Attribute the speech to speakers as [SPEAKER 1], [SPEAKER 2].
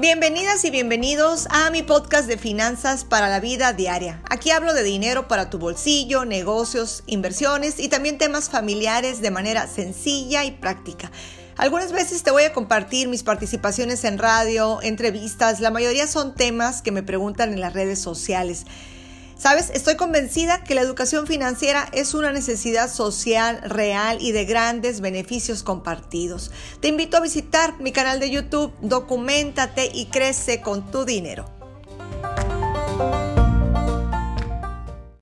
[SPEAKER 1] Bienvenidas y bienvenidos a mi podcast de finanzas para la vida diaria. Aquí hablo de dinero para tu bolsillo, negocios, inversiones y también temas familiares de manera sencilla y práctica. Algunas veces te voy a compartir mis participaciones en radio, entrevistas, la mayoría son temas que me preguntan en las redes sociales. Sabes, estoy convencida que la educación financiera es una necesidad social real y de grandes beneficios compartidos. Te invito a visitar mi canal de YouTube, documentate y crece con tu dinero.